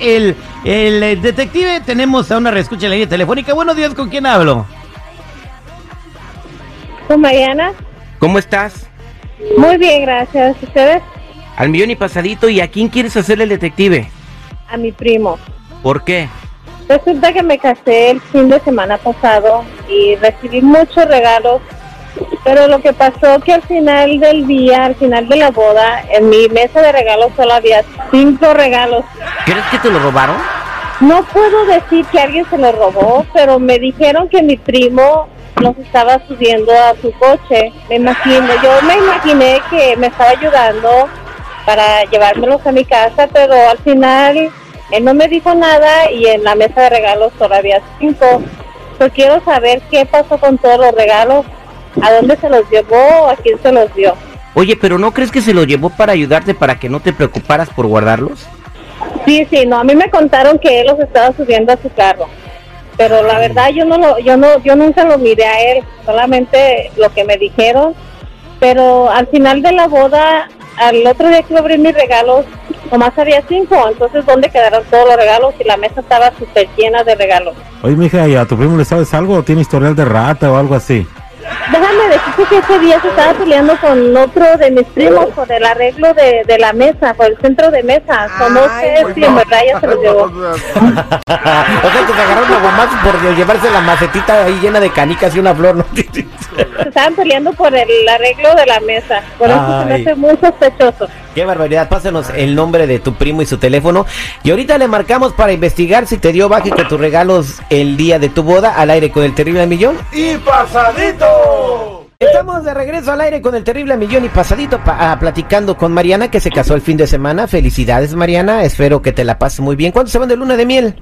el, el eh, detective. Tenemos a una reescucha en la línea telefónica. Buenos días, ¿con quién hablo? Con Mariana. ¿Cómo estás? Muy bien, gracias. ¿Ustedes? Al millón y pasadito. ¿Y a quién quieres hacerle el detective? A mi primo. ¿Por qué? Resulta que me casé el fin de semana pasado y recibí muchos regalos, pero lo que pasó que al final del día, al final de la boda, en mi mesa de regalos solo había cinco regalos. ¿Crees que te lo robaron? No puedo decir que alguien se lo robó, pero me dijeron que mi primo los estaba subiendo a su coche. Me imagino, yo me imaginé que me estaba ayudando para llevármelos a mi casa, pero al final él no me dijo nada y en la mesa de regalos todavía cinco. Yo quiero saber qué pasó con todos los regalos, a dónde se los llevó, a quién se los dio. Oye, pero ¿no crees que se lo llevó para ayudarte para que no te preocuparas por guardarlos? Sí, sí, no, a mí me contaron que él los estaba subiendo a su carro. Pero la verdad yo no lo, yo no, yo nunca lo miré a él, solamente lo que me dijeron. Pero al final de la boda, al otro día que abrí mis regalos, nomás había cinco. Entonces, ¿dónde quedaron todos los regalos? Y la mesa estaba súper llena de regalos. Oye, mija, ¿y a tu primo le sabes algo o tiene historial de rata o algo así? Decirte que ese día se estaba peleando con otro de mis primos por el arreglo de, de la mesa, por el centro de mesa. So, no sé si en verdad ya se lo llevó. o sea, que se agarraron a guamazos por llevarse la macetita ahí llena de canicas y una flor, ¿no? Se estaban peleando por el arreglo de la mesa. Por eso se me hace muy sospechoso. Qué barbaridad. Pásanos el nombre de tu primo y su teléfono. Y ahorita le marcamos para investigar si te dio baje con tus regalos el día de tu boda al aire con el terrible millón. ¡Y pasadito! Estamos de regreso al aire con el terrible millón y pasadito pa- ah, platicando con Mariana que se casó el fin de semana. Felicidades Mariana, espero que te la pases muy bien. ¿Cuándo se van de luna de miel?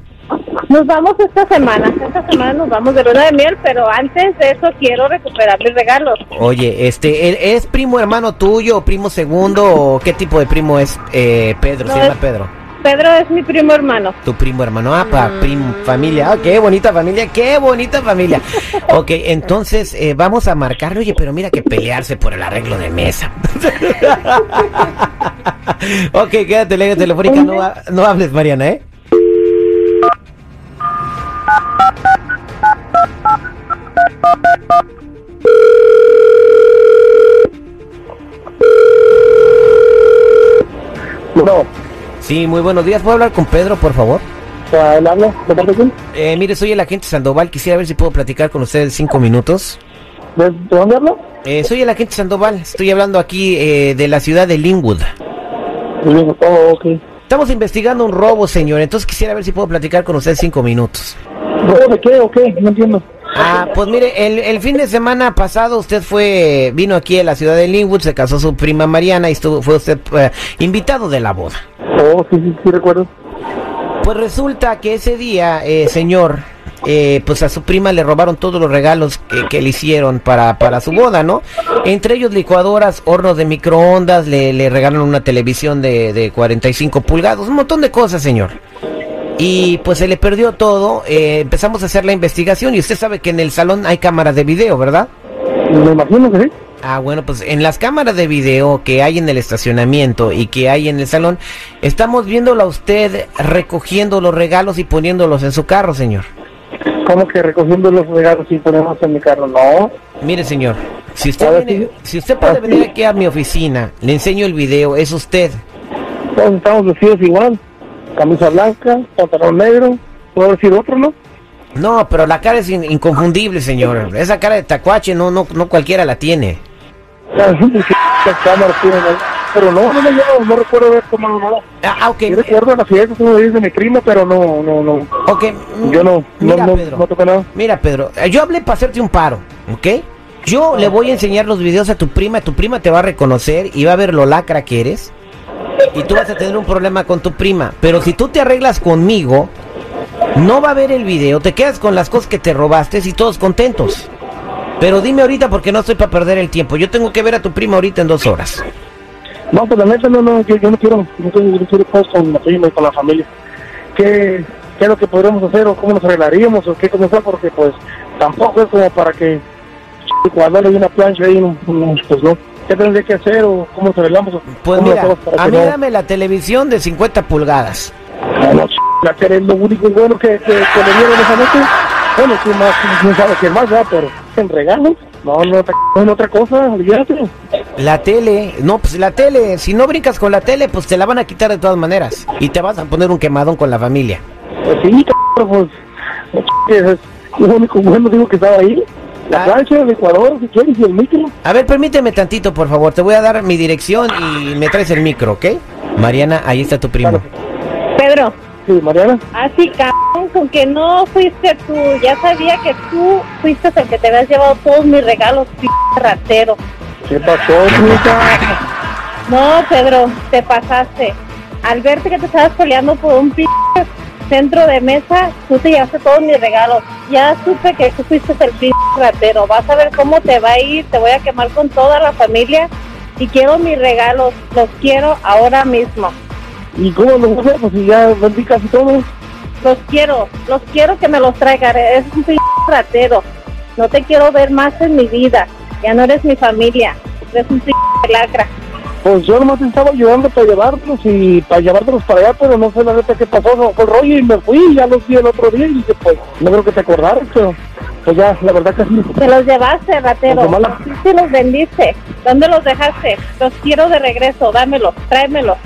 Nos vamos esta semana. Esta semana nos vamos de luna de miel, pero antes de eso quiero recuperar mis regalos. Oye, este, ¿él ¿es primo hermano tuyo o primo segundo o qué tipo de primo es eh, Pedro? No, se llama es- Pedro. Pedro es mi primo hermano. Tu primo hermano, ah, pa, prim, familia, ah, qué bonita familia, qué bonita familia. Ok, entonces eh, vamos a marcarle, oye, pero mira que pelearse por el arreglo de mesa. ok, quédate en la telefónica, no, ha- no hables, Mariana, ¿eh? No, Sí, muy buenos días, ¿puedo hablar con Pedro, por favor? ¿él habla? ¿De? Eh, mire, soy el agente Sandoval, quisiera ver si puedo platicar con usted cinco minutos. ¿De, de dónde habla? Eh, soy el agente Sandoval, estoy hablando aquí eh, de la ciudad de Linwood. Oh, ok. Estamos investigando un robo, señor, entonces quisiera ver si puedo platicar con usted cinco minutos. ¿Robo de qué o qué? No entiendo. Ah, pues mire, el, el fin de semana pasado usted fue, vino aquí a la ciudad de Linwood, se casó su prima Mariana y estuvo, fue usted eh, invitado de la boda. Oh, sí, sí, sí, recuerdo. Pues resulta que ese día, eh, señor, eh, pues a su prima le robaron todos los regalos que, que le hicieron para, para su boda, ¿no? Entre ellos licuadoras, hornos de microondas, le, le regalaron una televisión de, de 45 pulgadas, un montón de cosas, señor. Y pues se le perdió todo, eh, empezamos a hacer la investigación y usted sabe que en el salón hay cámaras de video, ¿verdad? Me imagino que sí. Ah, bueno, pues en las cámaras de video que hay en el estacionamiento y que hay en el salón, estamos viéndola a usted recogiendo los regalos y poniéndolos en su carro, señor. ¿Cómo que recogiendo los regalos y ponemos en mi carro? No. Mire, señor, si usted viene- si usted puede Ah, venir aquí a mi oficina, le enseño el video, es usted. Estamos vestidos igual. Camisa blanca, pantalón negro. ¿Puedo decir otro, no? No, pero la cara es in- inconfundible, señor. Esa cara de tacuache no, no, no cualquiera la tiene. Pero no, no, no, recuerdo haber tomado nada. Ah, ah, ok. Yo recuerdo la fiesta, como dice mi prima, pero no, no, no. Ok. Yo no, no, Mira, no, Pedro. no toqué nada. Mira, Pedro, eh, yo hablé para hacerte un paro, ¿ok? Yo le voy a enseñar los videos a tu prima, tu prima te va a reconocer y va a ver lo lacra que eres. Y tú vas a tener un problema con tu prima. Pero si tú te arreglas conmigo, no va a ver el video, te quedas con las cosas que te robaste y todos contentos. Pero dime ahorita porque no estoy para perder el tiempo. Yo tengo que ver a tu prima ahorita en dos horas. No, pues la neta, no, no, yo, no quiero, no quiero, quiero cosas con la prima y con la familia. ¿Qué, ¿Qué es lo que podríamos hacer o cómo nos arreglaríamos o qué comenzar? Porque pues tampoco es como para que cuando hay una plancha ahí, no, no, pues no. ¿Qué tendría que hacer o cómo nos arreglamos? o Pues mira, a que mí no- dame la televisión de 50 pulgadas. Ah, no, ch- la tele es lo único bueno que, que, que le dieron esa noche. Bueno, sí, más, no sabe qué más, ¿verdad? Pero en regalo. No, no, no en otra cosa, olvídate. La tele, no, pues la tele, si no brincas con la tele, pues te la van a quitar de todas maneras. Y te vas a poner un quemadón con la familia. Pues sí, cabrón, pues, no, ch- es lo único bueno, digo, que estaba ahí. La Ah. plancha, el Ecuador, si quieres, y el micro. A ver, permíteme tantito, por favor. Te voy a dar mi dirección y me traes el micro, ¿ok? Mariana, ahí está tu primo. Pedro, Sí, Mariana. así cabrón, con que no fuiste tú. Ya sabía que tú fuiste el que te habías llevado todos mis regalos, p ratero. ¿Qué pasó, chica? No, Pedro, te pasaste. Al verte que te estabas peleando por un p centro de mesa, tú te llevaste todos mis regalos. Ya supe que tú fuiste el p ratero. Vas a ver cómo te va a ir. Te voy a quemar con toda la familia. Y quiero mis regalos. Los quiero ahora mismo. ¿Y cómo lo voy a? Pues si ya vendí casi todo. Los quiero. Los quiero que me los traigan. Es un p ratero. No te quiero ver más en mi vida. Ya no eres mi familia. Eres un p lacra. Pues yo nomás estaba ayudando para llevártelos y para llevártelos para allá, pero no sé la neta qué pasó, no fue el rollo y me fui y ya los vi el otro día y dije, pues, no creo que te acordaras, pero pues ya, la verdad que sí. Te los llevaste, ratero. De mala. Sí, los vendiste. ¿Dónde los dejaste? Los quiero de regreso. Dámelos. Tráemelos.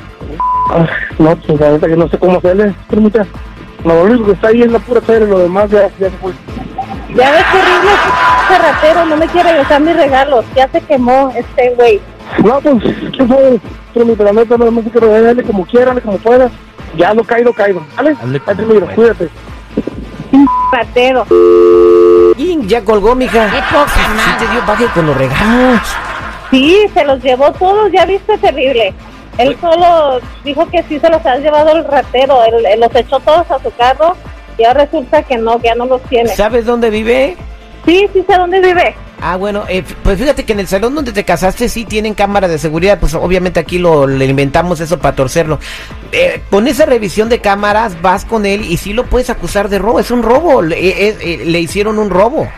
Ah, no, pues la neta que no sé cómo hacerle, permita. No, lo único que está ahí es la pura tele, lo demás ya, ya se fue. Ya ves horrible ese ratero. No me quiere regresar mis regalos. Ya se quemó este güey. No, pues, quién sabe, permita, la neta, no sé que dale como quiera, dale como pueda. Ya lo caído, caído, ¿vale? Hazle pueda. cuídate. Ratero. Y ya colgó, mija. ¡Qué poca Sí madre! te dio baje con los regalos. Sí, se los llevó todos. Ya viste, terrible. Él solo dijo que sí se los ha llevado el ratero. Él, él los echó todos a su carro. Y ahora resulta que no, que ya no los tiene. ¿Sabes dónde vive? Sí, sí sé dónde vive. Ah, bueno, eh, pues fíjate que en el salón donde te casaste sí tienen cámara de seguridad, pues obviamente aquí lo le inventamos eso para torcerlo. Eh, con esa revisión de cámaras vas con él y sí lo puedes acusar de robo, es un robo, le, eh, le hicieron un robo.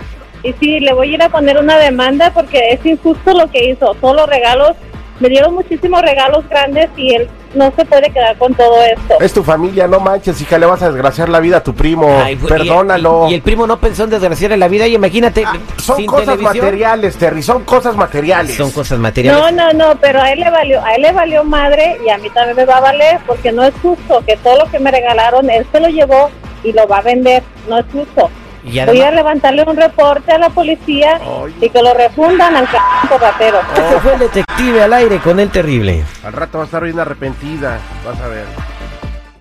Y sí, le voy a ir a poner una demanda porque es injusto lo que hizo. Todos los regalos, me dieron muchísimos regalos grandes y él no se puede quedar con todo esto. Es tu familia, no manches, hija, le vas a desgraciar la vida a tu primo. Ay, fue- y- Perdónalo. Y, y el primo no pensó en desgraciarle la vida y imagínate, Ah, son sin cosas televisión. materiales, Terry, son cosas materiales. Son cosas materiales. No, no, no, pero a él le valió, a él le valió madre y a mí también me va a valer porque no es justo que todo lo que me regalaron él se lo llevó y lo va a vender, no es justo. Y Voy a levantarle un reporte a la policía Ay. y que lo refundan al c ratero. este fue el detective al aire con el terrible. Al rato va a estar bien arrepentida, vas a ver.